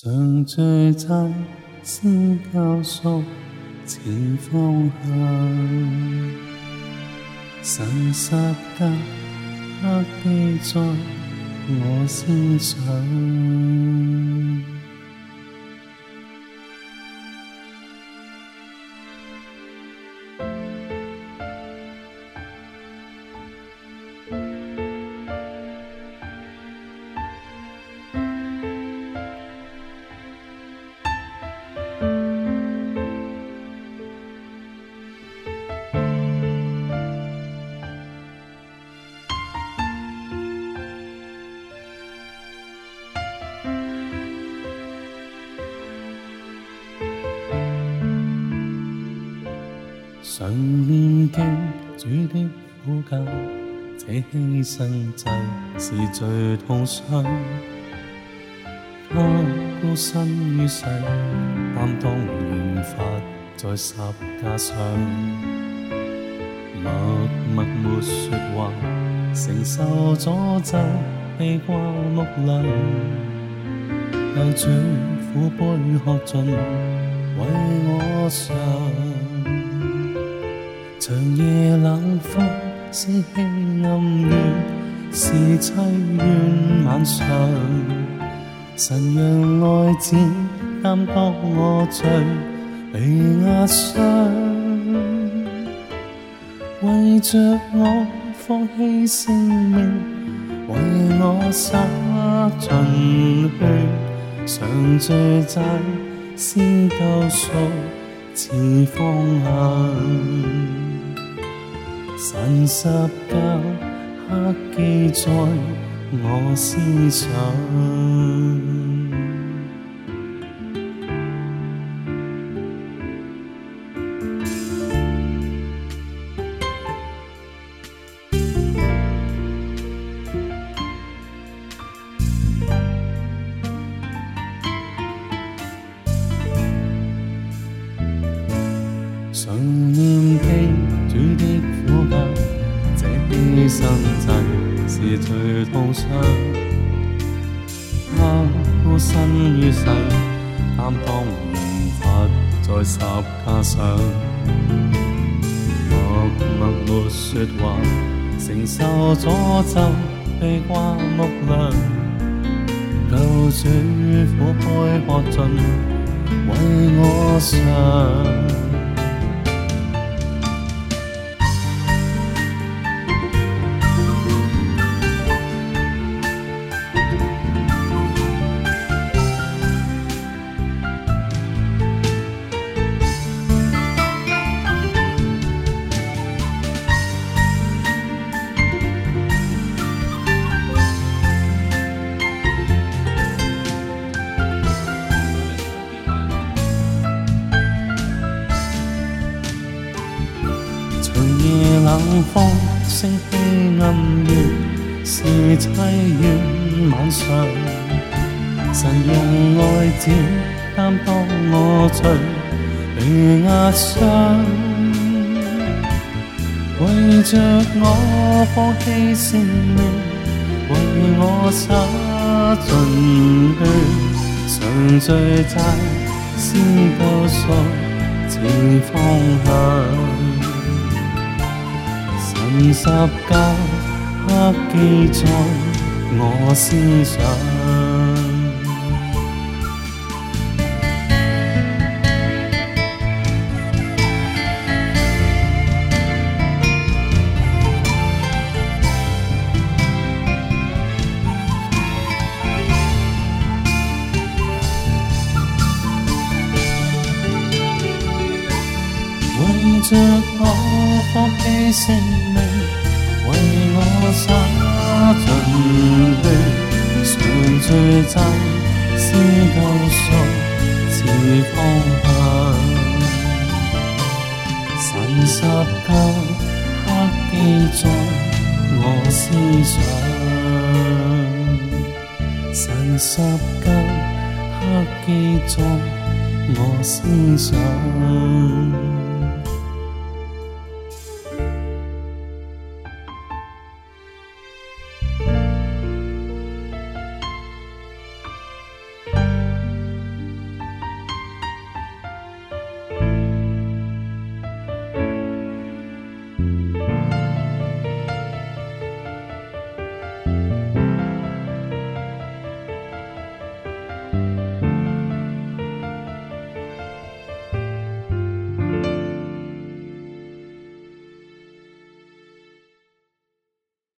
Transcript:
常聚集，先教书，前方向。神十架刻记在我心上。常念记主的苦教，这牺牲祭是最痛伤。他孤身于世，担当刑罚在十架上，默默没说话，承受诅咒，被挂木梁，流住苦杯喝尽，为我上。长夜冷风，是黑暗月，是凄怨晚上。神让爱子担当我罪，被压伤。为着我放弃性命，为我洒尽血，常罪债先救赎，前方向。神十架刻记在我思想，牺牲祭是最痛伤，他孤身于世，担当刑罚在十架上，默默没说话，承受诅咒，被挂木梁，救主苦杯喝尽，为我上。冷风，星稀暗月，是凄怨晚上。神用爱子担当我罪，被压伤。为着我放弃性命，为我洒尽血，偿罪债，先救赎，前方向。十架刻记在我思想，为着我放弃性命。为我洒尽血，常罪债是救赎，是方向。神十架刻记在我思想，神十架刻记在我思想。